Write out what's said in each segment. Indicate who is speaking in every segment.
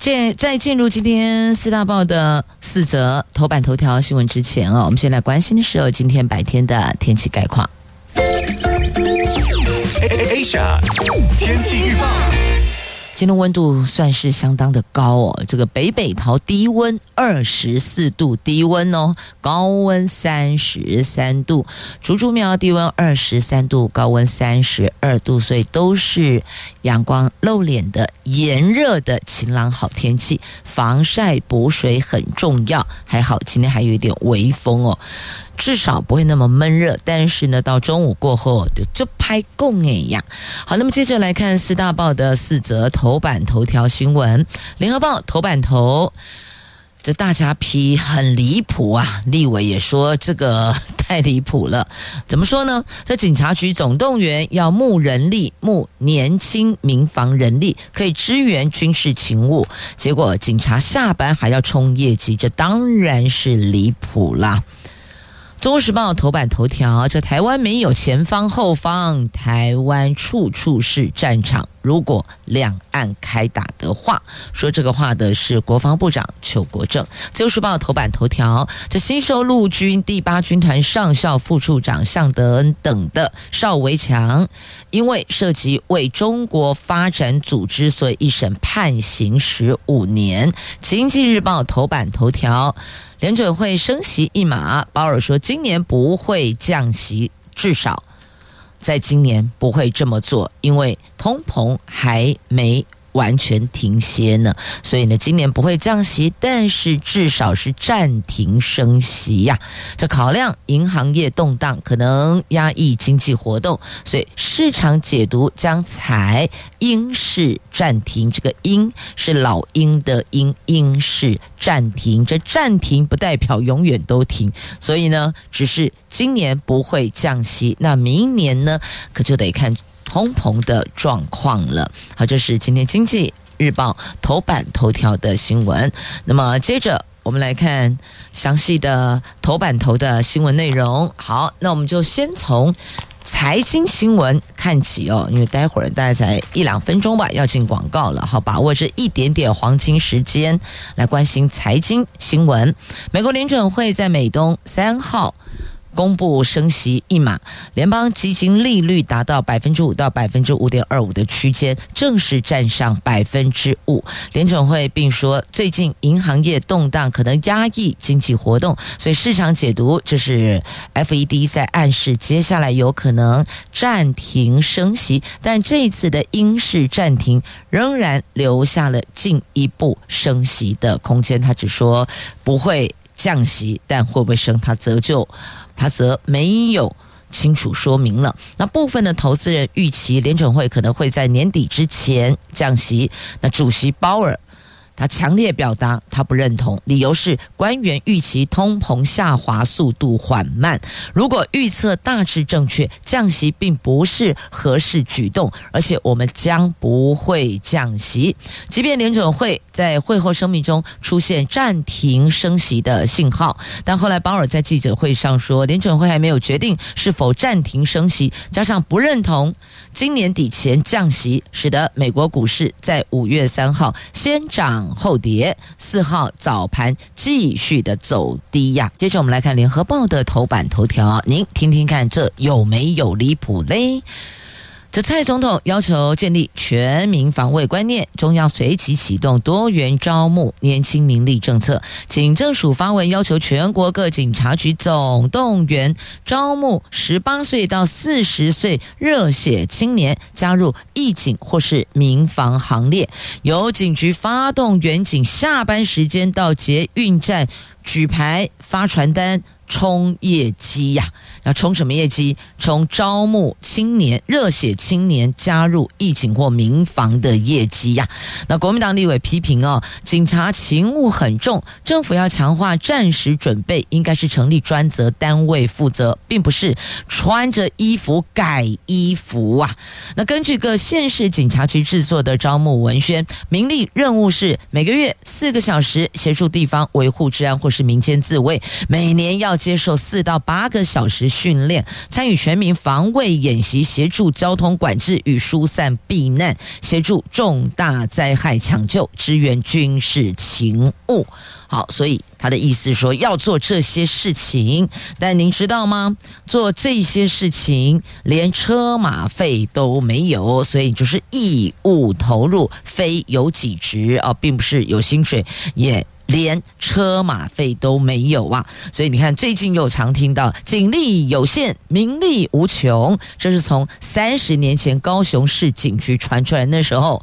Speaker 1: 进在进入今天四大报的四则头版头条新闻之前啊，我们先来关心的是，今天白天的天气概况。
Speaker 2: Asia 天气预报。
Speaker 1: 今天温度算是相当的高哦，这个北北桃低温二十四度，低温哦，高温三十三度；竹竹苗低温二十三度，高温三十二度，所以都是阳光露脸的炎热的晴朗好天气，防晒补水很重要。还好今天还有一点微风哦。至少不会那么闷热，但是呢，到中午过后就拍供哎呀。好，那么接着来看四大报的四则头版头条新闻。联合报头版头，这大家批很离谱啊，立委也说这个太离谱了。怎么说呢？这警察局总动员要募人力，募年轻民防人力，可以支援军事勤务，结果警察下班还要冲业绩，这当然是离谱啦。《中时报》头版头条：这台湾没有前方后方，台湾处处是战场。如果两岸开打的话，说这个话的是国防部长邱国正。《自由时报》头版头条：这新收陆军第八军团上校副处长向德恩等的邵维强，因为涉及为中国发展组织，所以一审判刑十五年。《经济日报》头版头条。联准会升息一码，鲍尔说今年不会降息，至少在今年不会这么做，因为通膨还没。完全停歇呢，所以呢，今年不会降息，但是至少是暂停升息呀。这考量银行业动荡，可能压抑经济活动，所以市场解读将采英式暂停。这个英是老鹰的鹰，英式暂停。这暂停不代表永远都停，所以呢，只是今年不会降息，那明年呢，可就得看。通膨的状况了。好，这是今天经济日报头版头条的新闻。那么接着我们来看详细的头版头的新闻内容。好，那我们就先从财经新闻看起哦，因为待会儿大概才一两分钟吧，要进广告了。好，把握这一点点黄金时间来关心财经新闻。美国联准会在美东三号。公布升息一码，联邦基金利率达到百分之五到百分之五点二五的区间，正式站上百分之五。联准会并说，最近银行业动荡可能压抑经济活动，所以市场解读这是 FED 在暗示接下来有可能暂停升息，但这一次的英式暂停仍然留下了进一步升息的空间。他只说不会降息，但会不会升，他则就。他则没有清楚说明了。那部分的投资人预期联准会可能会在年底之前降息。那主席鲍尔。他强烈表达他不认同，理由是官员预期通膨下滑速度缓慢。如果预测大致正确，降息并不是合适举动，而且我们将不会降息。即便联准会在会后声明中出现暂停升息的信号，但后来鲍尔在记者会上说，联准会还没有决定是否暂停升息，加上不认同今年底前降息，使得美国股市在五月三号先涨。后跌，四号早盘继续的走低呀。接着我们来看联合报的头版头条，您听听看，这有没有离谱嘞？这蔡总统要求建立全民防卫观念，中央随即启动多元招募年轻民力政策。警政署发文要求全国各警察局总动员招募十八岁到四十岁热血青年加入义警或是民防行列，由警局发动员警下班时间到捷运站举牌发传单。冲业绩呀、要冲什么业绩？冲招募青年、热血青年加入义警或民防的业绩呀、那国民党立委批评哦，警察勤务很重，政府要强化战时准备，应该是成立专责单位负责，并不是穿着衣服改衣服啊。那根据各县市警察局制作的招募文宣，名利任务是每个月四个小时协助地方维护治安或是民间自卫，每年要。接受四到八个小时训练，参与全民防卫演习，协助交通管制与疏散避难，协助重大灾害抢救，支援军事勤务。好，所以他的意思说要做这些事情，但您知道吗？做这些事情连车马费都没有，所以就是义务投入，非有几职啊，并不是有薪水也。连车马费都没有啊！所以你看，最近又常听到警力有限，民力无穷。这是从三十年前高雄市警局传出来，那时候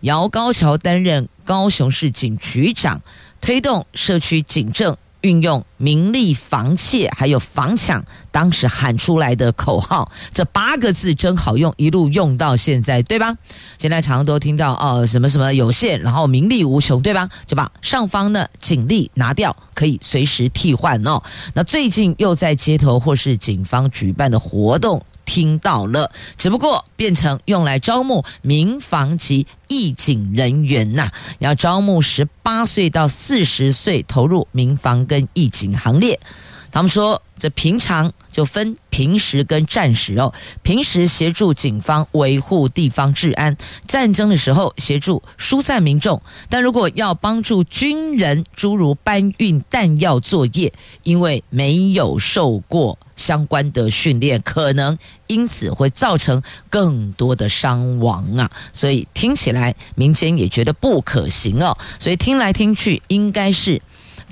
Speaker 1: 姚高桥担任高雄市警局长，推动社区警政。运用名利房窃，还有房抢，当时喊出来的口号，这八个字真好用，一路用到现在，对吧？现在常常都听到哦，什么什么有限，然后名利无穷，对吧？就把上方的警力拿掉，可以随时替换哦。那最近又在街头或是警方举办的活动。听到了，只不过变成用来招募民防及义警人员呐、要招募十八岁到四十岁投入民防跟义警行列。他们说，这平常就分平时跟战时哦。平时协助警方维护地方治安，战争的时候协助疏散民众。但如果要帮助军人，诸如搬运弹药作业，因为没有受过相关的训练，可能因此会造成更多的伤亡啊。所以听起来民间也觉得不可行哦。所以听来听去，应该是。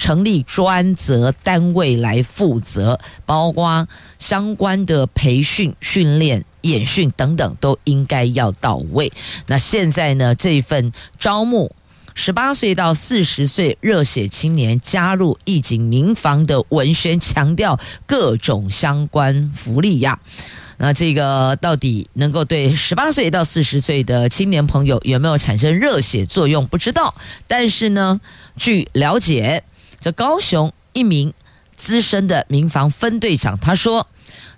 Speaker 1: 成立专责单位来负责，包括相关的培训、训练、演训等等，都应该要到位。那现在呢，这份招募十八岁到四十岁热血青年加入义警民防的文宣，强调各种相关福利呀。那这个到底能够对十八岁到四十岁的青年朋友有没有产生热血作用？不知道。但是呢，据了解。这高雄一名资深的民防分队长他说：“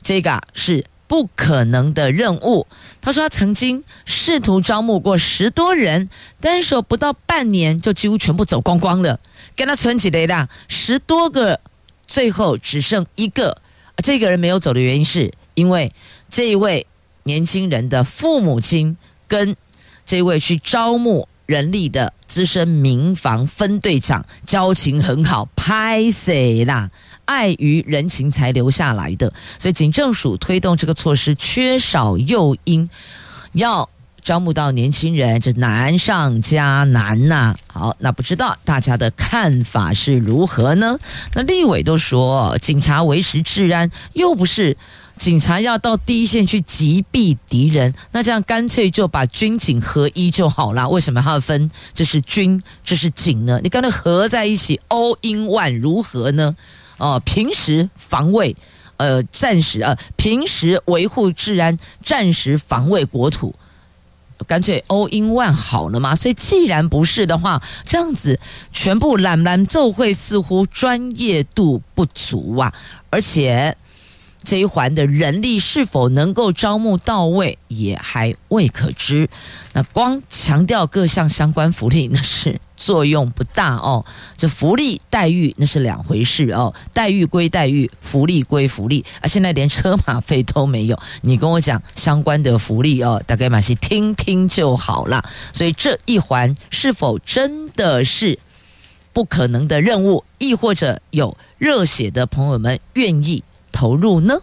Speaker 1: 这个是不可能的任务。”他说他曾经试图招募过十多人，但是不到半年就几乎全部走光光了。跟他存起来的十多个，最后只剩一个。这个人没有走的原因是因为这一位年轻人的父母亲跟这位去招募。人力的资深民防分队长交情很好，拍谁啦，碍于人情才留下来的，所以警政署推动这个措施缺少诱因，要招募到年轻人，这难上加难呐、好，那不知道大家的看法是如何呢？那立委都说，警察维持治安，又不是。警察要到第一线去击毙敌人，那这样干脆就把军警合一就好了。为什么还要分？这是军，这是警呢？你干脆合在一起，all in one，如何呢？哦、平时防卫，呃，战时、呃，平时维护治安，战时防卫国土，干脆 all in one 好了嘛。所以既然不是的话，这样子全部揽揽奏会，似乎专业度不足啊，而且。这一环的人力是否能够招募到位，也还未可知。那光强调各项相关福利，那是作用不大哦。这福利待遇那是两回事哦，待遇归待遇，福利归福利啊。现在连车马费都没有，你跟我讲相关的福利哦，大概嘛是听听就好了。所以这一环是否真的是不可能的任务，亦或者有热血的朋友们愿意投入呢？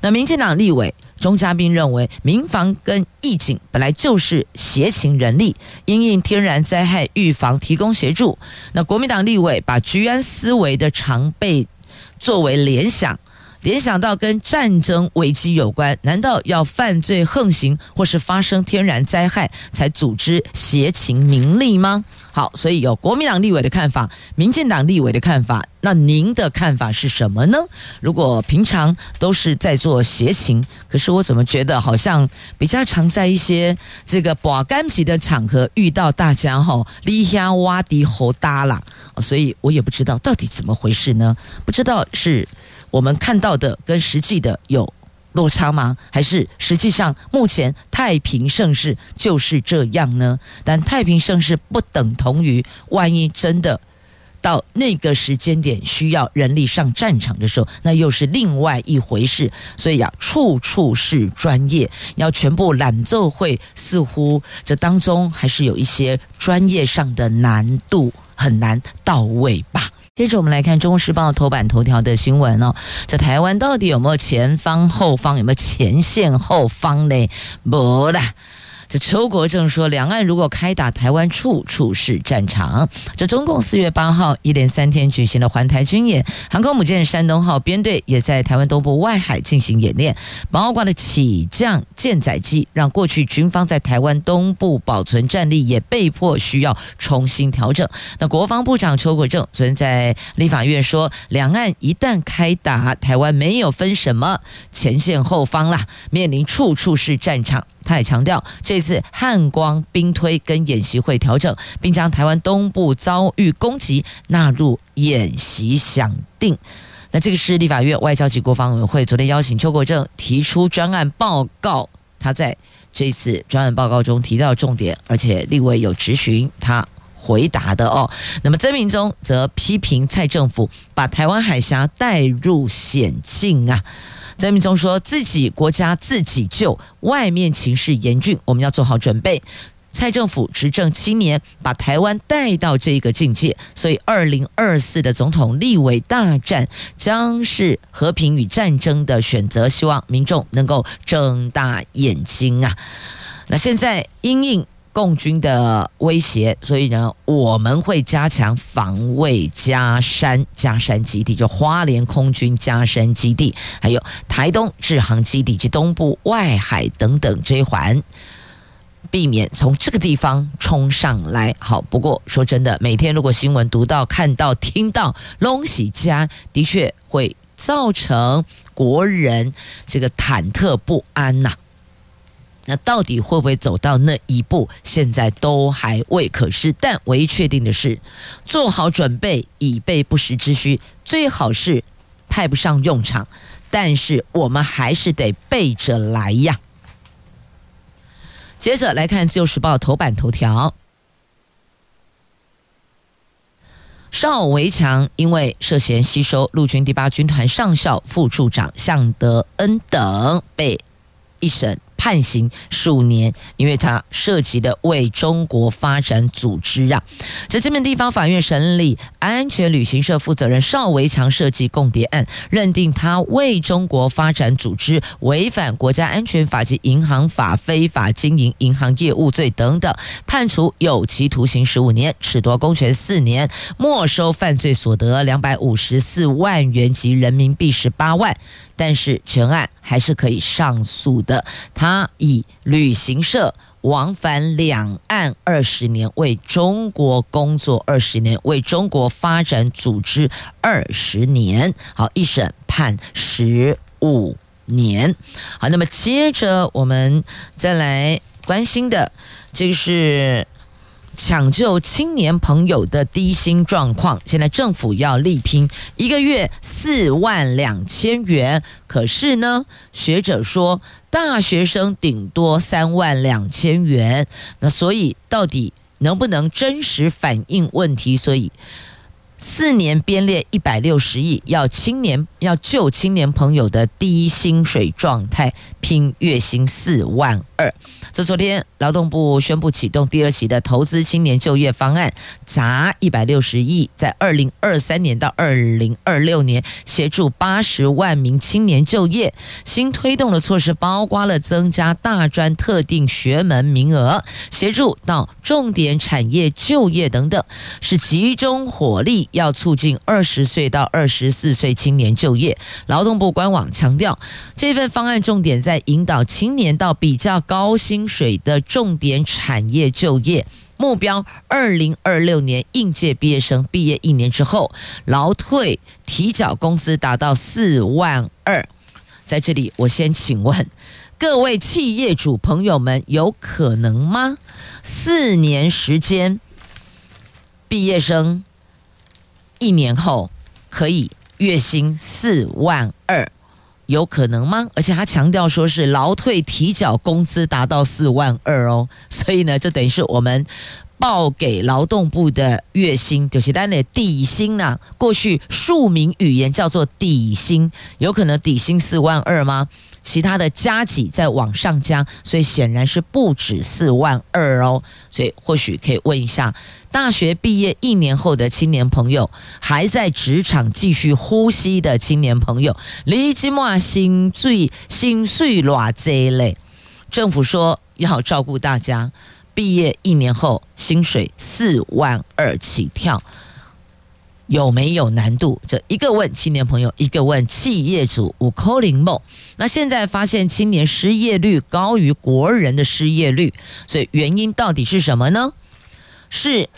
Speaker 1: 那民进党立委钟嘉宾认为，民防跟义警本来就是协勤人力，因应天然灾害预防提供协助。那国民党立委把居安思危的常备作为联想，联想到跟战争危机有关，难道要犯罪横行或是发生天然灾害才组织协勤民力吗？好，所以有国民党立委的看法，民进党立委的看法，那您的看法是什么呢？如果平常都是在做协情，可是我怎么觉得好像比较常在一些这个保干级的场合遇到大家哈，立下挖地猴搭啦，所以我也不知道到底怎么回事呢？不知道是我们看到的跟实际的有。落差吗？还是实际上目前太平盛世就是这样呢？但太平盛世不等同于万一真的到那个时间点需要人力上战场的时候，那又是另外一回事。所以要处处是专业，要全部揽奏会，似乎这当中还是有一些专业上的难度，很难到位吧。接着我们来看《中国时报》头版头条的新闻哦，在台湾到底有没有前方后方，有没有前线后方呢？没啦。这邱国正说，两岸如果开打，台湾处处是战场。这中共四月八号一连三天举行的环台军演，航空母舰山东号编队也在台湾东部外海进行演练，包括了起降舰载机，让过去军方在台湾东部保存战力也被迫需要重新调整。那国防部长邱国正昨天在立法院说，两岸一旦开打，台湾没有分什么前线后方啦，面临处处是战场。他也强调，这次汉光兵推跟演习会调整，并将台湾东部遭遇攻击纳入演习想定。那这个是立法院外交及国防委员会昨天邀请邱国正提出专案报告，他在这次专案报告中提到重点，而且立委有质询他回答的哦。那么曾铭宗则批评蔡政府把台湾海峡带入险境啊。曾明忠说自己国家自己救，外面情势严峻，我们要做好准备。蔡政府执政七年，把台湾带到这个境界，所以二零二四的总统立委大战将是和平与战争的选择，希望民众能够睁大眼睛啊！那现在因应。共军的威胁，所以呢，我们会加强防卫加山加山基地，就花莲空军加山基地，还有台东志航基地及东部外海等等这一环，避免从这个地方冲上来。好，不过说真的，每天如果新闻读到、看到、听到龙喜家，的确会造成国人这个忐忑不安呐、那到底会不会走到那一步？现在都还未可知。但唯一确定的是，做好准备，以备不时之需。最好是派不上用场，但是我们还是得备着来呀。接着来看《自由时报》头版头条：邵维强因为涉嫌吸收陆军第八军团上校副处长向德恩等，被一审。判刑数年，因为他涉及的为中国发展组织啊，在这边地方法院审理安全旅行社负责人邵维强涉及共谍案，认定他为中国发展组织违反国家安全法及银行法，非法经营银行业务罪等等，判处有期徒刑十五年，褫夺公权四年，没收犯罪所得两百五十四万元及人民币十八万。但是全案还是可以上诉的。他他以旅行社往返两岸二十年，为中国工作二十年，为中国发展组织二十年。好，一审判十五年。好，那么接着我们再来关心的，就是。抢救青年朋友的低薪状况，现在政府要力拼一个月四万两千元，可是呢，学者说大学生顶多三万两千元，那所以到底能不能真实反映问题？所以四年编列一百六十亿，要青年要救青年朋友的低薪水状态，拼月薪四万二。这昨天，劳动部宣布启动第二期的投资青年就业方案，砸一百六十亿，在二零二三年到二零二六年协助八十万名青年就业。新推动的措施包括了增加大专特定学门名额，协助到重点产业就业等等，是集中火力要促进二十岁到二十四岁青年就业。劳动部官网强调，这份方案重点在引导青年到比较高薪。薪水的重点产业就业，目标二零二六年应届毕业生毕业一年之后，劳退提缴工资达到四万二。在这里，我先请问各位企业主朋友们，有可能吗？四年时间，毕业生一年后可以月薪四万二，有可能吗？而且他强调说是劳退提缴工资达到四万二哦，所以呢，这等于是我们。报给劳动部的月薪就是单的底薪呐、过去庶民语言叫做底薪，有可能底薪四万二吗？其他的加给再往上加，所以显然是不止四万二哦。所以或许可以问一下，大学毕业一年后的青年朋友，还在职场继续呼吸的青年朋友，你今嘛薪水薪水偌济嘞？政府说要照顾大家。毕业一年后，薪水四万二起跳，有没有难度？这一个问青年朋友，一个问企业主。五扣零梦。那现在发现青年失业率高于国人的失业率，所以原因到底是什么呢？是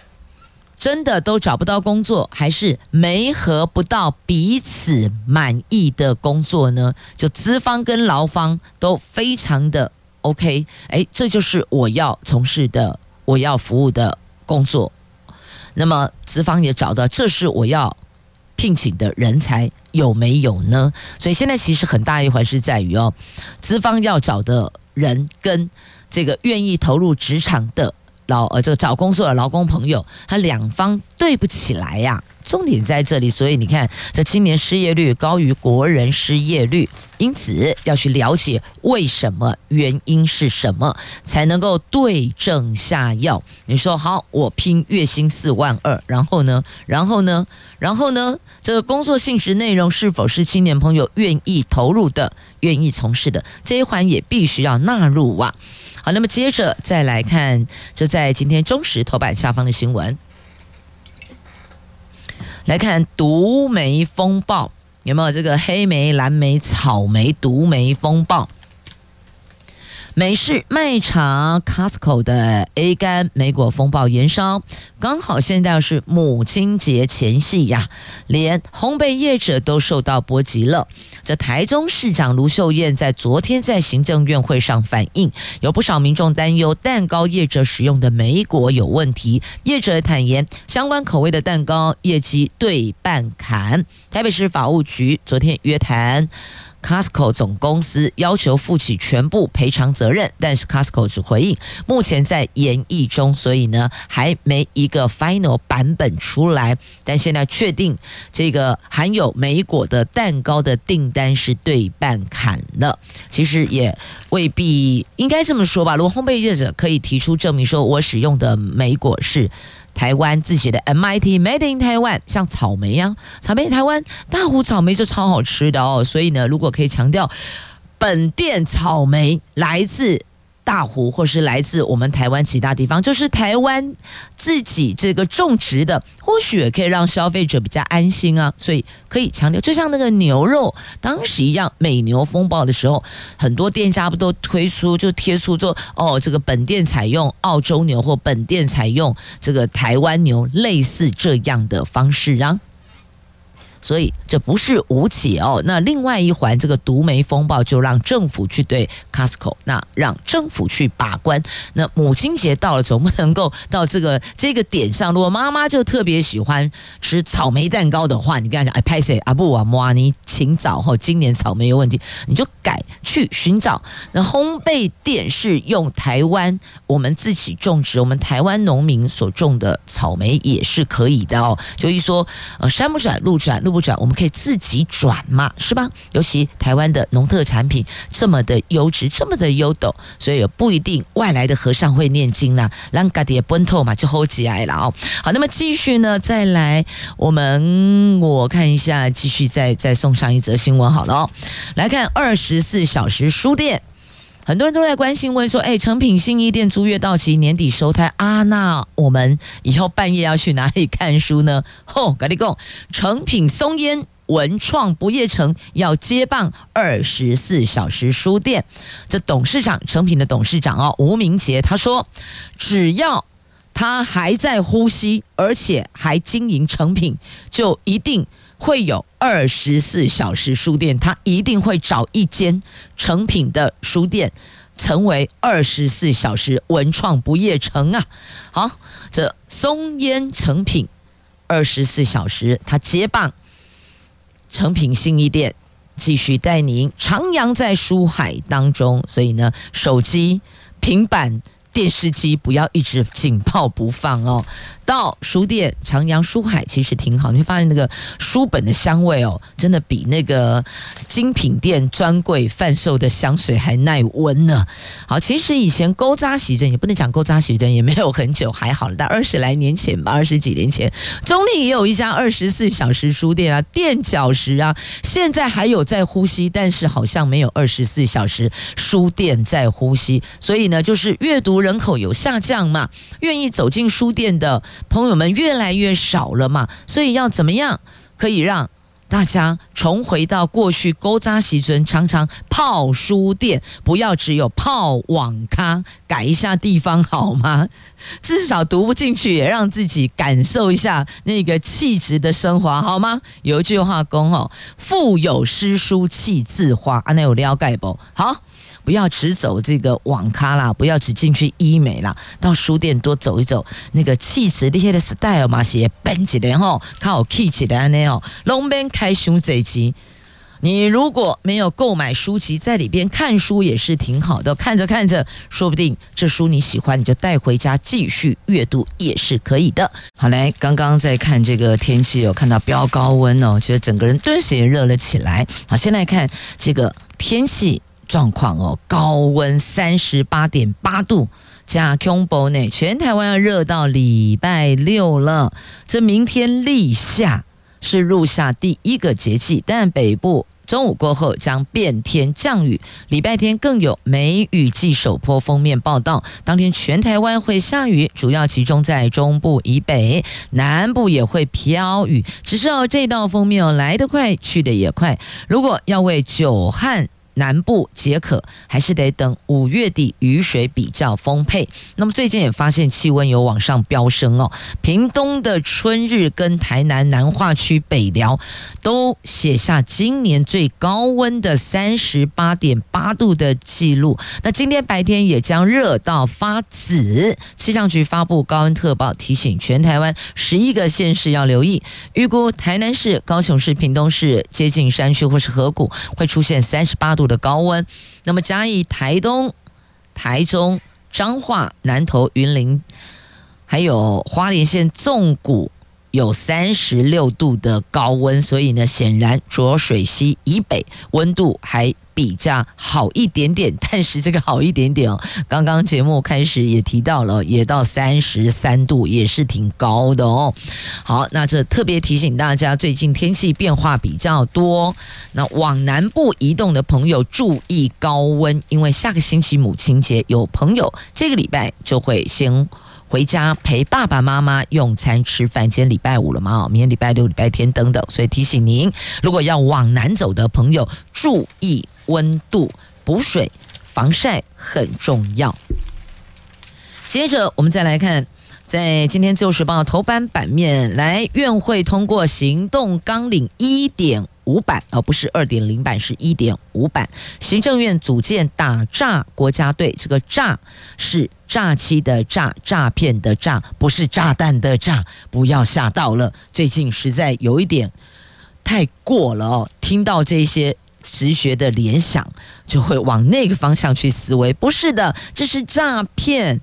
Speaker 1: 真的都找不到工作，还是没合不到彼此满意的工作呢？就资方跟劳方都非常的。OK，哎，这就是我要从事的、我要服务的工作。那么资方也找到，这是我要聘请的人才，有没有呢？所以现在其实很大一环是在于哦，资方要找的人跟这个愿意投入职场的。劳呃，这个找工作的劳工朋友，他两方对不起来呀、重点在这里，所以你看，这青年失业率高于国人失业率，因此要去了解为什么，原因是什么，才能够对症下药。你说好，我拼月薪四万二，然后呢，然后呢，然后呢，这个工作性质内容是否是青年朋友愿意投入的、愿意从事的，这一环也必须要纳入啊。那么接着再来看，就在今天中时头版下方的新闻，来看毒莓风暴，有没有这个黑莓、蓝莓、草莓毒莓风暴？美式卖场 Costco 的 A 肝莓果风暴延烧，刚好现在是母亲节前夕呀，连烘焙业者都受到波及了。这台中市长卢秀燕在昨天在行政院会上反映，有不少民众担忧蛋糕业者使用的莓果有问题，业者坦言相关口味的蛋糕业绩对半砍。台北市法务局昨天约谈。Costco 总公司要求负起全部赔偿责任，但是 Costco 只回应目前在研议中，所以呢还没一个 final 版本出来。但现在确定这个含有莓果的蛋糕的订单是对半砍了。其实也未必应该这么说吧。如果烘焙业者可以提出证明，说我使用的莓果是。台湾自己的 MIT Made in Taiwan，像草莓呀、啊，草莓台湾大湖草莓是超好吃的哦。所以呢，如果可以强调本店草莓来自。大湖或是来自我们台湾其他地方，就是台湾自己这个种植的，或许也可以让消费者比较安心啊。所以可以强调，就像那个牛肉当时一样，美牛风暴的时候，很多店家不都推出就贴出说哦，这个本店采用澳洲牛或本店采用这个台湾牛，类似这样的方式啊。所以这不是无解哦。那另外一环，这个毒莓风暴就让政府去对 Costco，那让政府去把关。那母亲节到了，总不能够到这个这个点上。如果妈妈就特别喜欢吃草莓蛋糕的话，你跟她讲，哎，拍谢阿布啊，摩你请早哦今年草莓有问题，你就改去寻找。那烘焙店是用台湾我们自己种植，我们台湾农民所种的草莓也是可以的哦。就一说，呃，山不转路转路。不转，我们可以自己转嘛，是吧？尤其台湾的农特产品这么的优质，这么的优斗，所以也不一定外来的和尚会念经啦，让家己奔透嘛就 hold 起来了哦。好，那么继续呢，再来，我们我看一下，继续再再送上一则新闻好了哦。来看二十四小时书店。很多人都在关心问说：“哎，成品新义店租约到期，年底收摊啊，那我们以后半夜要去哪里看书呢？”吼，赶紧讲，成品松烟文创不夜城要接棒二十四小时书店。这董事长成品的董事长哦，吴明杰他说：“只要。”他还在呼吸，而且还经营成品，就一定会有二十四小时书店，他一定会找一间成品的书店，成为二十四小时文创不夜城啊！好，这松烟成品二十四小时，他接棒成品信义店，继续带您徜徉在书海当中。所以呢，手机、平板。电视机不要一直紧抱不放哦。到书店徜徉书海其实挺好，你会发现那个书本的香味哦，真的比那个精品店专柜贩售的香水还耐闻呢。好，其实以前勾扎喜镇也不能讲勾扎喜镇，也没有很久，还好了，但二十来年前吧，二十几年前，中坜也有一家二十四小时书店啊，垫脚石啊，现在还有在呼吸，但是好像没有二十四小时书店在呼吸，所以呢，就是阅读人口有下降嘛，愿意走进书店的。朋友们越来越少了嘛，所以要怎么样可以让大家重回到过去？古早时阵常常泡书店，不要只有泡网咖，改一下地方好吗？至少读不进去，也让自己感受一下那个气质的升华好吗？有一句话讲哦，腹有诗书气自华，安内有了解不？好。不要只走这个网咖啦，不要只进去医美啦，到书店多走一走，那个气质厉害的 style 嘛，些本质的吼，靠气质的安尼哦，龙边开胸这一集，你如果没有购买书籍，在里边看书也是挺好的，看着看着，说不定这书你喜欢，你就带回家继续阅读也是可以的。好嘞，刚刚在看这个天气，有看到飙高温哦，觉得整个人顿时也热了起来。好，先来看这个天气。状况哦，高温三十八点八度，加恐怖呢，全台湾要热到礼拜六了。这明天立夏是入夏第一个节气，但北部中午过后将变天降雨，礼拜天更有梅雨季首波锋面报道。当天全台湾会下雨，主要集中在中部以北，南部也会飘雨。只是哦，这道锋面哦来得快，去得也快。如果要为久旱。南部解渴，还是得等五月底雨水比较丰沛。那么最近也发现气温有往上飙升哦。屏东的春日跟台南南化区北寮都写下今年最高温的三十八点八度的记录。那今天白天也将热到发紫。气象局发布高温特报，提醒全台湾十一个县市要留意。预估台南市、高雄市、屏东市接近山区或是河谷会出现三十八度度的高温，那么嘉义、台东、台中、彰化、南投、云林，还有花莲县纵谷有三十六度的高温，所以呢，显然浊水溪以北温度还比较好一点点，但是这个好一点点哦，刚刚节目开始也提到了，也到三十三度，也是挺高的哦。好，那这特别提醒大家，最近天气变化比较多，那往南部移动的朋友注意高温，因为下个星期母亲节，有朋友这个礼拜就会先。回家陪爸爸妈妈用餐吃饭，今天礼拜五了嘛？明天礼拜六、礼拜天等等，所以提醒您，如果要往南走的朋友，注意温度，补水、防晒很重要。接着，我们再来看，在今天《自由时报》头版版面，来院会通过行动纲领一点五版，而不是二点零版，是一点五版。行政院组建打诈国家队，这个诈是。诈欺的诈，诈骗的诈，不是炸弹的炸，不要吓到了。最近实在有一点太过了哦，听到这些直觉的联想，就会往那个方向去思维。不是的，这是诈骗。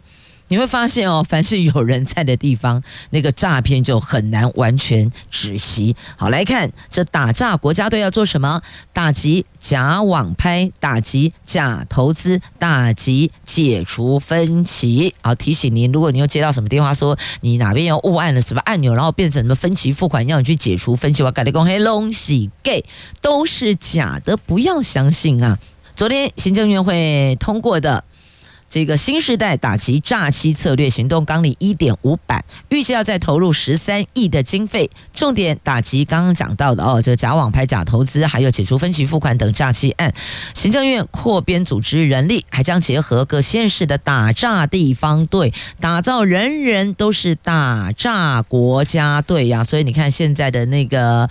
Speaker 1: 你会发现哦，凡是有人在的地方，那个诈骗就很难完全止息。好，来看这打诈国家队要做什么？打击假网拍，打击假投资，打击解除分歧。好，提醒您，如果你又接到什么电话说你哪边又误按了什么按钮，然后变成什么分期付款，要你去解除分期，我跟你讲黑龙喜 gay 都是假的，不要相信啊！昨天行政院会通过的。这个新时代打击诈欺策略行动纲领一点五版，预计要再投入十三亿的经费，重点打击刚刚讲到的哦，这个假网拍、假投资，还有解除分期付款等诈欺案。行政院扩编组织人力，还将结合各县市的打诈地方队，打造人人都是打诈国家队呀。所以你看现在的那个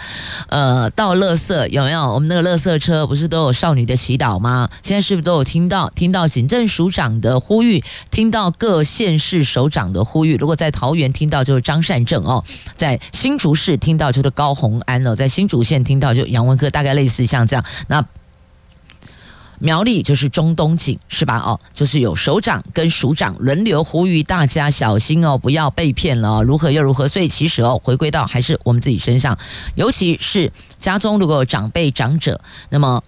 Speaker 1: 呃，倒垃圾有没有？我们那个垃圾车不是都有少女的祈祷吗？现在是不是都有听到？听到警政署长的呼吁，听到各县市首长的呼吁。如果在桃园听到就是张善政哦，在新竹市听到就是高虹安哦，在新竹县听到就杨文科，大概类似像这样。那苗栗就是钟东锦是吧？哦，就是有首长跟署长轮流呼吁大家小心哦，不要被骗了哦。如何又如何？所以其实哦，回归到还是我们自己身上，尤其是家中如果有长辈长者，那么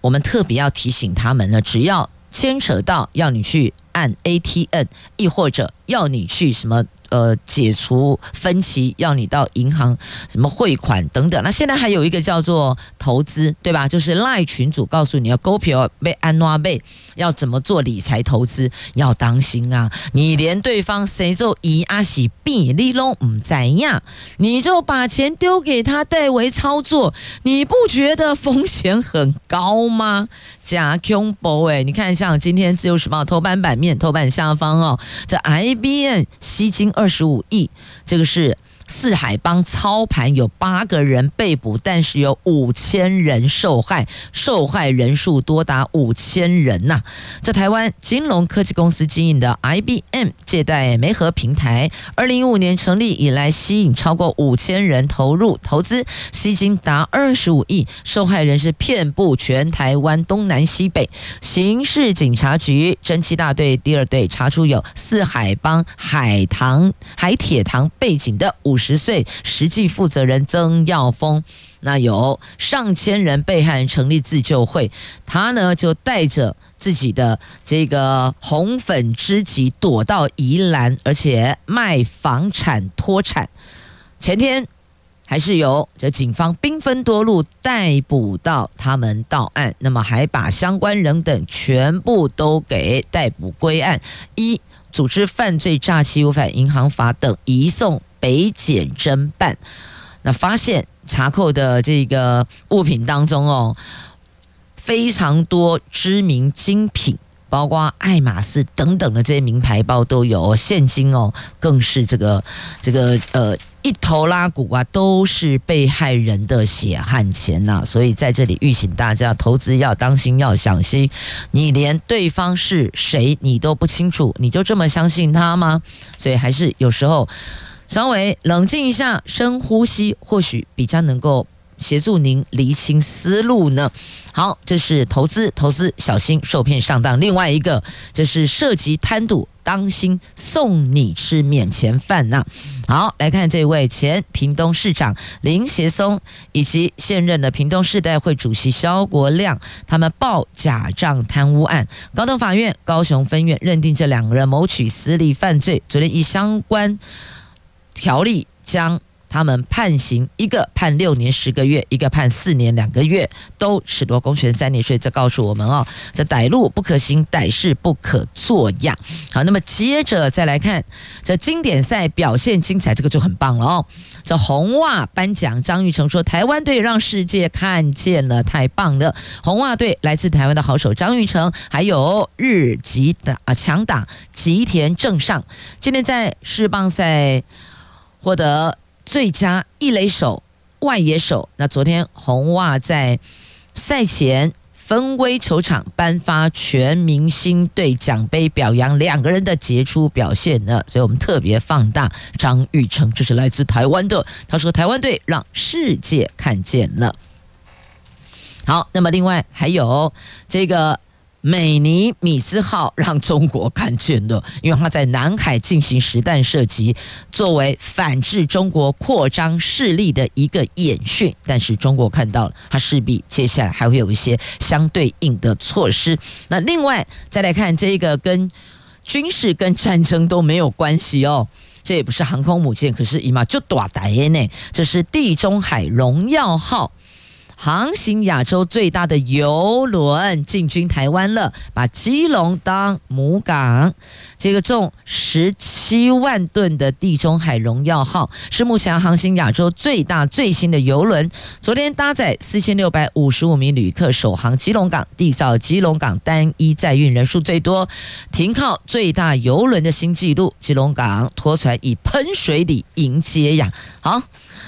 Speaker 1: 我们特别要提醒他们呢，只要。牵扯到要你去按 ATN，亦或者要你去什么呃解除分歧，要你到银行什么汇款等等。那现在还有一个叫做投资，对吧？就是赖群主告诉你要股票被安怎买。要怎么做理财投资？要当心啊！你连对方谁做一阿喜比利拢唔知呀，你就把钱丢给他代为操作，你不觉得风险很高吗？假恐怖哎！你看，像今天自由时报头版版面头版下方哦，这 IBM 吸金二二十五亿，这个是。四海帮操盘有八个人被捕，但是有五千人受害，受害人数多达五千人呐、在台湾金融科技公司经营的 IBM 借贷媒合平台，二零一五年成立以来，吸引超过五千人投入投资，吸金达二十五亿，受害人是遍布全台湾东南西北。刑事警察局侦缉大队第二队查出有四海帮海棠海铁堂背景的五。五十岁实际负责人曾耀峰，那有上千人被害人成立自救会，他呢就带着自己的这个红粉知己躲到宜兰，而且卖房产脱产。前天还是由这警方兵分多路逮捕到他们到案，那么还把相关人等全部都给逮捕归案，一组织犯罪诈欺违反银行法等移送。北检侦办，那发现查扣的这个物品当中哦，非常多知名精品，包括爱马仕等等的这些名牌包都有，现金哦更是这个这个呃一头拉骨啊，都是被害人的血汗钱呐、所以在这里预请大家投资要当心，要小心。你连对方是谁你都不清楚，你就这么相信他吗？所以还是有时候。稍微冷静一下，深呼吸，或许比较能够协助您厘清思路呢。好，这是投资，投资小心受骗上当。另外一个，这是涉及贪赌，当心送你吃免钱饭呐。好，来看这位前屏东市长林协松，以及现任的屏东市代会主席萧国亮，他们报假账贪污案，高等法院高雄分院认定这两个人谋取私利犯罪，昨天以相关。条例将他们判刑，一个判六年十个月，一个判四年两个月，都褫夺公权三年。所以这告诉我们哦，这歹路不可行，歹事不可作呀。好，那么接着再来看这经典赛表现精彩，这个就很棒了哦。这红袜颁奖，张玉成说：“台湾队让世界看见了，太棒了！”红袜队来自台湾的好手张玉成，还有日籍打啊强打吉田正尚，今天在世棒赛。获得最佳一垒手、外野手。那昨天红袜在赛前芬威球场颁发全明星队奖杯，表扬两个人的杰出表现呢。所以我们特别放大张玉成，这是来自台湾的。他说：“台湾队让世界看见了。”好，那么另外还有这个。美尼米兹号让中国看见了，因为他在南海进行实弹射击，作为反制中国扩张势力的一个演训。但是中国看到了，他势必接下来还会有一些相对应的措施。那另外再来看这个跟军事跟战争都没有关系哦，这也不是航空母舰，可是姨妈就大台呢，这是地中海荣耀号。航行亚洲最大的邮轮进军台湾了，把基隆当母港。这个重十七万吨的地中海荣耀号是目前航行亚洲最大最新的邮轮。昨天搭载四千六百五十五名旅客首航基隆港，缔造基隆港单一载运人数最多、停靠最大邮轮的新纪录。基隆港拖船以喷水礼迎接呀！好。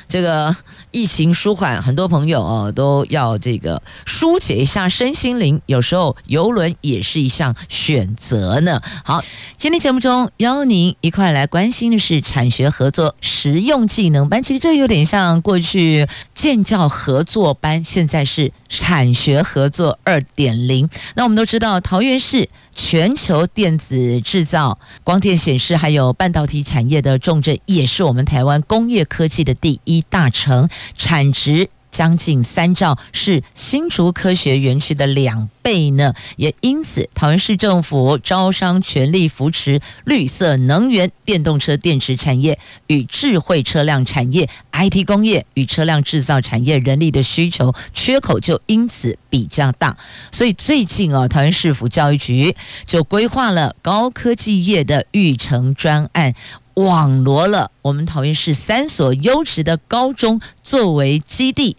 Speaker 1: 这个疫情舒缓，很多朋友哦都要这个疏解一下身心灵，有时候游轮也是一项选择呢。好，今天节目中邀您一块来关心的是产学合作实用技能班，其实这有点像过去建教合作班，现在是产学合作二点零。那我们都知道桃园市。全球电子制造、光电显示还有半导体产业的重镇，也是我们台湾工业科技的第一大城，产值将近三兆，是新竹科学园区的两倍呢。也因此，桃园市政府招商全力扶持绿色能源、电动车电池产业与智慧车辆产业、IT 工业与车辆制造产业，人力的需求缺口就因此比较大。所以最近啊，桃园市府教育局就规划了高科技业的育成专案。网罗了我们桃园市三所优质的高中作为基地，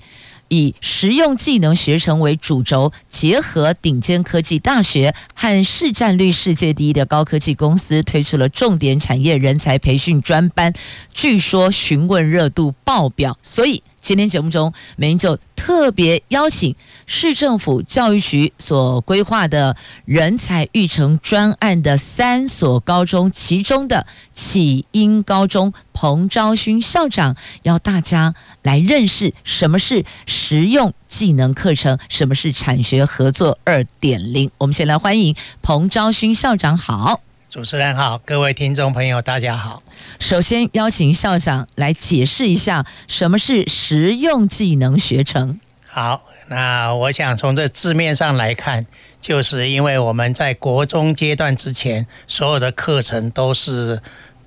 Speaker 1: 以实用技能学程为主轴，结合顶尖科技大学和市占率世界第一的高科技公司，推出了重点产业人才培训专班，据说询问热度爆表，所以。今天节目中，美英就特别邀请市政府教育局所规划的人才育成专案的三所高中，其中的启英高中彭昭勋校长，要大家来认识什么是实用技能课程，什么是产学合作二点零。我们先来欢迎彭昭勋校长，好。
Speaker 3: 主持人好，各位听众朋友，大家好。
Speaker 1: 首先邀请校长来解释一下什么是实用技能学程。
Speaker 3: 好，那我想从这字面上来看，就是因为我们在国中阶段之前，所有的课程都是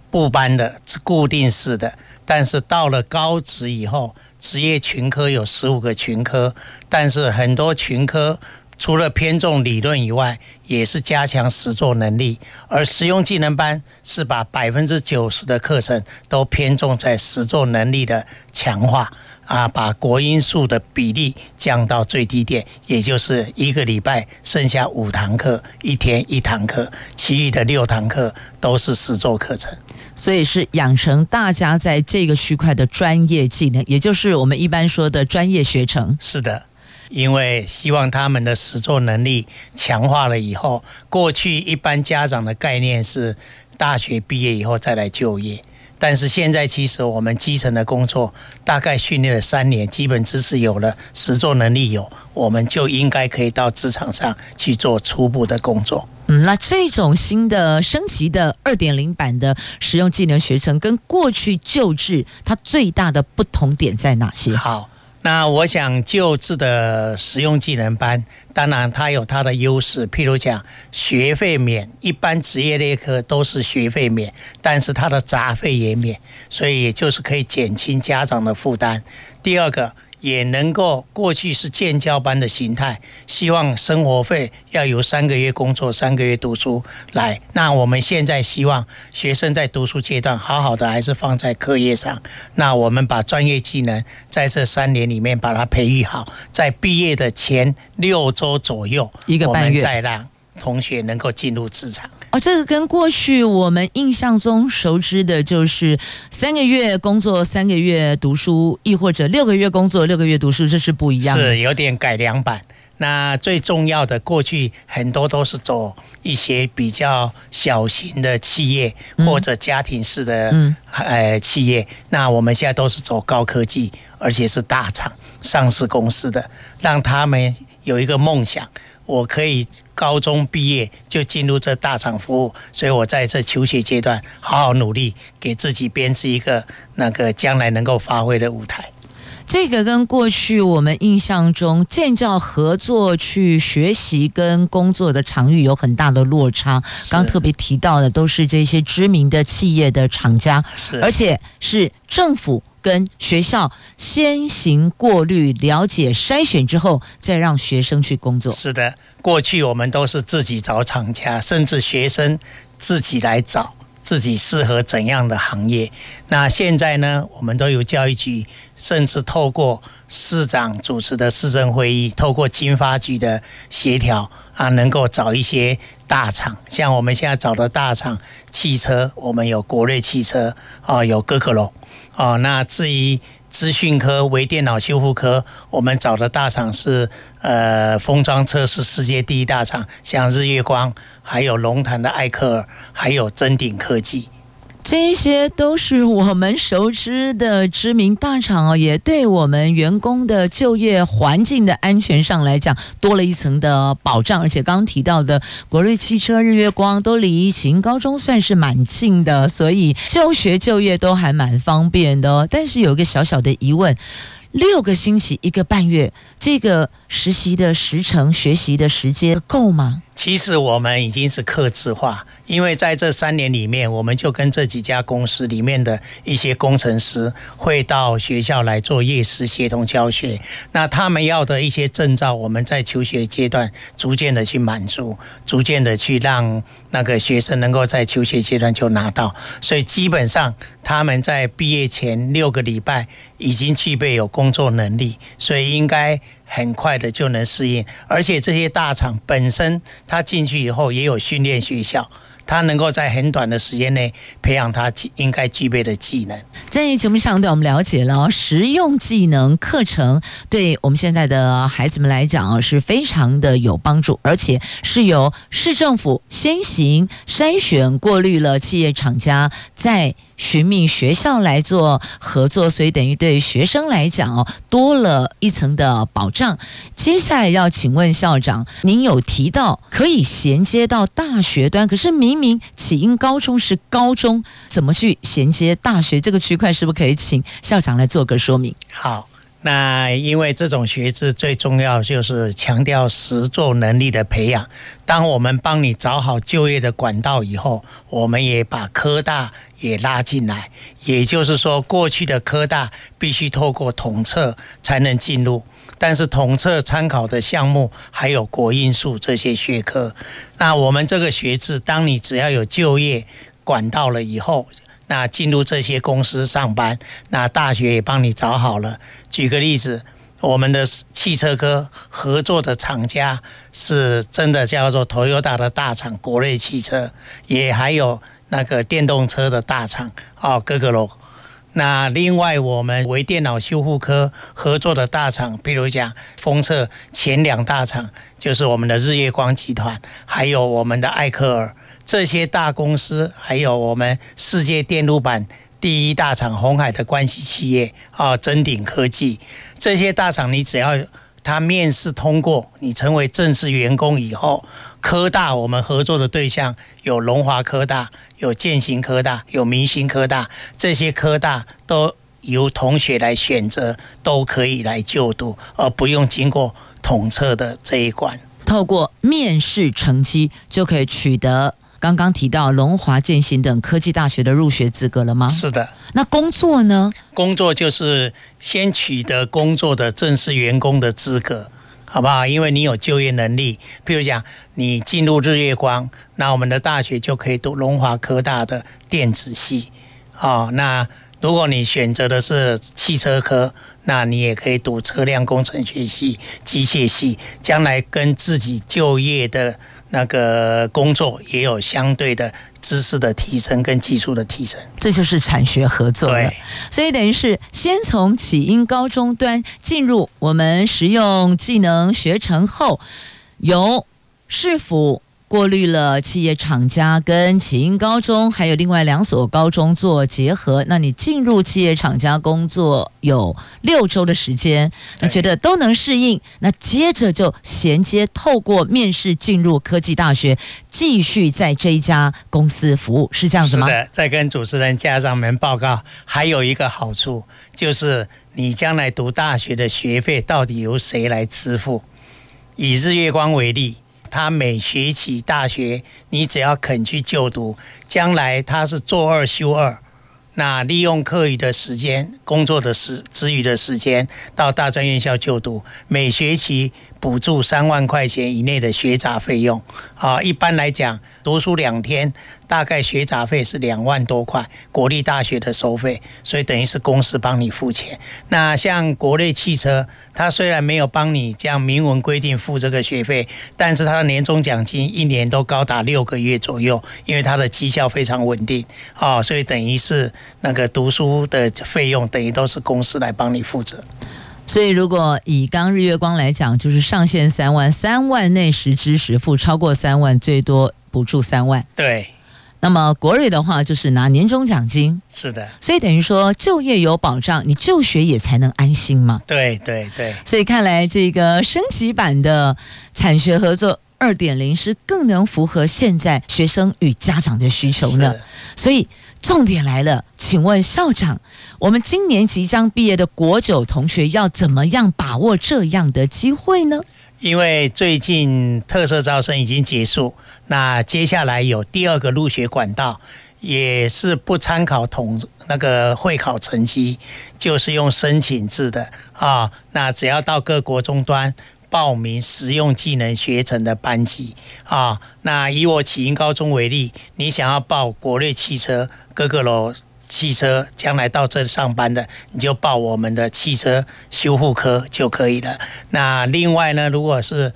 Speaker 3: 部班的、是固定式的，但是到了高职以后，职业群科有十五个群科，但是很多群科。除了偏重理论以外，也是加强实作能力。而实用技能班是把百分之九十的课程都偏重在实作能力的强化啊，把国因数的比例降到最低点，也就是一个礼拜剩下五堂课，一天一堂课，其余的六堂课都是实作课程。
Speaker 1: 所以是养成大家在这个区块的专业技能，也就是我们一般说的专业学程。
Speaker 3: 是的。因为希望他们的实作能力强化了以后，过去一般家长的概念是大学毕业以后再来就业，但是现在其实我们基层的工作大概训练了三年，基本知识有了，实作能力有，我们就应该可以到职场上去做初步的工作。
Speaker 1: 嗯，那这种新的升级的二点零版的实用技能学程跟过去旧制它最大的不同点在哪些？
Speaker 3: 好。那我想救治的实用技能班，当然它有它的优势，譬如讲学费免，一般职业类科都是学费免，但是它的杂费也免，所以也就是可以减轻家长的负担。第二个。也能够过去是建教班的形态，希望生活费要由三个月工作、三个月读书来。那我们现在希望学生在读书阶段好好的，还是放在课业上。那我们把专业技能在这三年里面把它培育好，在毕业的前六周左右，
Speaker 1: 一个半月，
Speaker 3: 我们再让同学能够进入职场。
Speaker 1: 哦，这个跟过去我们印象中熟知的，就是三个月工作，三个月读书，亦或者六个月工作，六个月读书，这是不一样的。
Speaker 3: 是有点改良版。那最重要的，过去很多都是走一些比较小型的企业或者家庭式的呃企业。那我们现在都是走高科技，而且是大厂、上市公司的，让他们有一个梦想。我可以高中毕业就进入这大厂服务，所以我在这求学阶段好好努力，给自己编织一个那个将来能够发挥的舞台。
Speaker 1: 这个跟过去我们印象中建教合作去学习跟工作的场域有很大的落差。刚特别提到的都是这些知名的企业的厂家，
Speaker 3: 是
Speaker 1: 而且是政府跟学校先行过滤、了解、筛选之后，再让学生去工作。
Speaker 3: 是的，过去我们都是自己找厂家，甚至学生自己来找。自己适合怎样的行业？那现在呢？我们都有教育局，甚至透过市长主持的市政会议，透过经发局的协调啊，能够找一些大厂。像我们现在找的大厂，汽车，我们有国内汽车啊，有哥可龙啊。那至于资讯科、微电脑修复科，我们找的大厂是呃，封装测试世界第一大厂，像日月光，还有龙潭的艾克尔，还有臻鼎科技。
Speaker 1: 这些都是我们熟知的知名大厂哦，也对我们员工的就业环境的安全上来讲多了一层的保障。而且刚刚提到的国瑞汽车、日月光都离启英高中算是蛮近的，所以就学就业都还蛮方便的哦。但是有一个小小的疑问。六个星期一个半月，这个实习的时程、学习的时间够吗？
Speaker 3: 其实我们已经是客制化，因为在这三年里面，我们就跟这几家公司里面的一些工程师会到学校来做夜师协同教学。那他们要的一些证照，我们在求学阶段逐渐的去满足，逐渐的去让那个学生能够在求学阶段就拿到。所以基本上他们在毕业前六个礼拜已经具备有工作能力，所以应该。很快的就能适应，而且这些大厂本身，他进去以后也有训练学校。他能够在很短的时间内培养他应该具备的技能。
Speaker 1: 在节目上，对我们了解了实用技能课程，对我们现在的孩子们来讲，是非常的有帮助，而且是由市政府先行筛选过滤了企业厂家，再寻觅学校来做合作，所以等于对学生来讲哦，多了一层的保障。接下来要请问校长，您有提到可以衔接到大学端，可是明明起因高中是高中，怎么去衔接大学这个区块？是不是可以请校长来做个说明？
Speaker 3: 好，那因为这种学制最重要就是强调实作能力的培养。当我们帮你找好就业的管道以后，我们也把科大也拉进来。也就是说，过去的科大必须透过统测才能进入。但是统测参考的项目还有国英数这些学科，那我们这个学制，当你只要有就业管道了以后，那进入这些公司上班，那大学也帮你找好了。举个例子，我们的汽车科合作的厂家是真的叫做 Toyota 的大厂国内汽车，也还有那个电动车的大厂哦，哥可龙。那另外，我们微电脑修复科合作的大厂，比如讲封测前两大厂，就是我们的日月光集团，还有我们的艾克尔这些大公司，还有我们世界电路板第一大厂红海的关系企业啊，臻鼎科技这些大厂，你只要他面试通过，你成为正式员工以后，科大我们合作的对象有龙华科大。有建行科大，有明星科大，这些科大都由同学来选择，都可以来就读，而不用经过统测的这一关。
Speaker 1: 透过面试成绩就可以取得刚刚提到龙华、建行等科技大学的入学资格了吗？
Speaker 3: 是的。
Speaker 1: 那工作呢？
Speaker 3: 工作就是先取得工作的正式员工的资格。好不好？因为你有就业能力，譬如讲你进入日月光，那我们的大学就可以读龙华科大的电子系。哦，那如果你选择的是汽车科，那你也可以读车辆工程学系、机械系，将来跟自己就业的。那个工作也有相对的知识的提升跟技术的提升，
Speaker 1: 这就是产学合作。
Speaker 3: 对，
Speaker 1: 所以等于是先从起因高中端进入我们实用技能学程后，由市府过滤了企业厂家跟启英高中，还有另外两所高中做结合。那你进入企业厂家工作有六周的时间，那觉得都能适应，那接着就衔接透过面试进入科技大学，继续在这一家公司服务，是这样子吗？
Speaker 3: 是的，再跟主持人家长们报告，还有一个好处就是你将来读大学的学费到底由谁来支付？以日月光为例。他每学期大学，你只要肯去就读，将来他是做二修二，那利用课余的时间、工作的时之余的时间到大专院校就读，每学期补助三万块钱以内的学杂费用。啊，一般来讲，读书两天。大概学杂费是两万多块，国立大学的收费，所以等于是公司帮你付钱。那像国内汽车，它虽然没有帮你这样明文规定付这个学费，但是它的年终奖金一年都高达六个月左右，因为它的绩效非常稳定啊，所以等于是那个读书的费用等于都是公司来帮你负责。
Speaker 1: 所以如果以刚日月光来讲，就是上限三万，三万内实支实付，超过三万最多补助三万。
Speaker 3: 对。
Speaker 1: 那么国瑞的话就是拿年终奖金，
Speaker 3: 是的，
Speaker 1: 所以等于说就业有保障，你就学也才能安心嘛。
Speaker 3: 对对对，
Speaker 1: 所以看来这个升级版的产学合作二点零是更能符合现在学生与家长的需求呢。所以重点来了，请问校长，我们今年即将毕业的国九同学要怎么样把握这样的机会呢？
Speaker 3: 因为最近特色招生已经结束，那接下来有第二个入学管道，也是不参考统那个会考成绩，就是用申请制的啊。那只要到各国终端报名实用技能学成的班级啊。那以我启英高中为例，你想要报国内汽车各个楼。汽车将来到这上班的，你就报我们的汽车修护科就可以了。那另外呢，如果是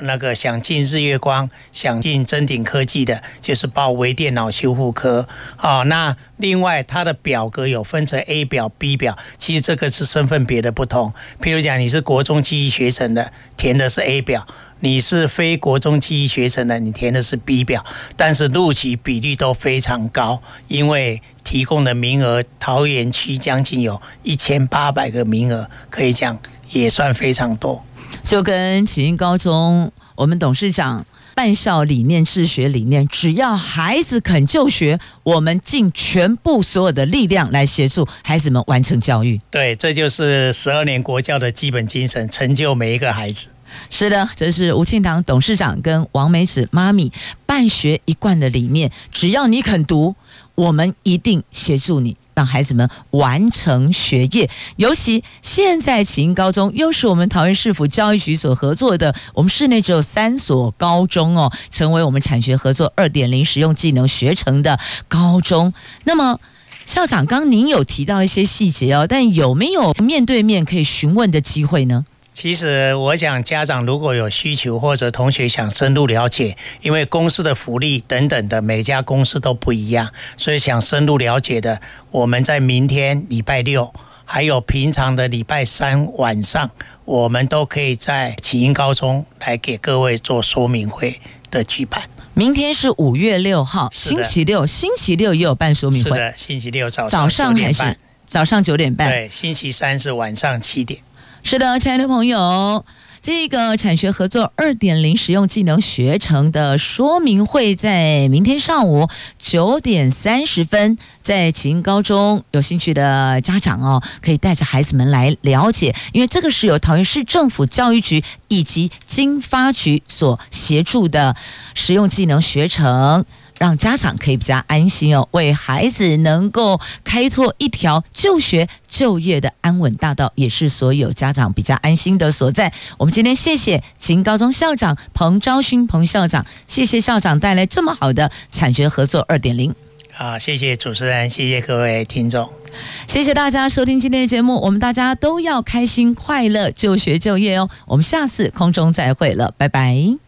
Speaker 3: 那个想进日月光、想进臻鼎科技的，就是报微电脑修复科。好，那另外它的表格有分成 A 表、B 表，其实这个是身份别的不同。譬如讲，你是国中技艺学程的，填的是 A 表。你是非国中技艺学程的，你填的是 B 表，但是录取比例都非常高，因为提供的名额，桃园区将近有一千八百个名额，可以讲也算非常多。
Speaker 1: 就跟启英高中，我们董事长办校理念、治学理念，只要孩子肯就学，我们尽全部所有的力量来协助孩子们完成教育。
Speaker 3: 对，这就是十二年国教的基本精神，成就每一个孩子。
Speaker 1: 是的，这是吴庆堂董事长跟王美子妈咪办学一贯的理念。只要你肯读，我们一定协助你，让孩子们完成学业。尤其现在启英高中又是我们桃园市府教育局所合作的，我们市内只有三所高中哦，成为我们产学合作二点零实用技能学成的高中。那么校长，刚您有提到一些细节哦，但有没有面对面可以询问的机会呢？
Speaker 3: 其实，我想家长如果有需求，或者同学想深入了解，因为公司的福利等等的，每家公司都不一样，所以想深入了解的，我们在明天礼拜六，还有平常的礼拜三晚上，我们都可以在启英高中来给各位做说明会的举办。
Speaker 1: 明天是五月六号，星期六，星期六也有办说明会。
Speaker 3: 是的，星期六早上
Speaker 1: 早上还是早上九点半？
Speaker 3: 对，星期三是晚上七点。
Speaker 1: 是的，亲爱的朋友，这个产学合作二点零实用技能学程的说明会在明天上午九点三十分，在启英高中有兴趣的家长哦，可以带着孩子们来了解，因为这个是由桃园市政府教育局以及经发局所协助的实用技能学程。让家长可以比较安心哦，为孩子能够开拓一条就学就业的安稳大道，也是所有家长比较安心的所在。我们今天谢谢秦高中校长彭昭勋彭校长，谢谢校长带来这么好的产学合作二点零。
Speaker 3: 好，谢谢主持人，谢谢各位听众，
Speaker 1: 谢谢大家收听今天的节目。我们大家都要开心快乐就学就业哦。我们下次空中再会了，拜拜。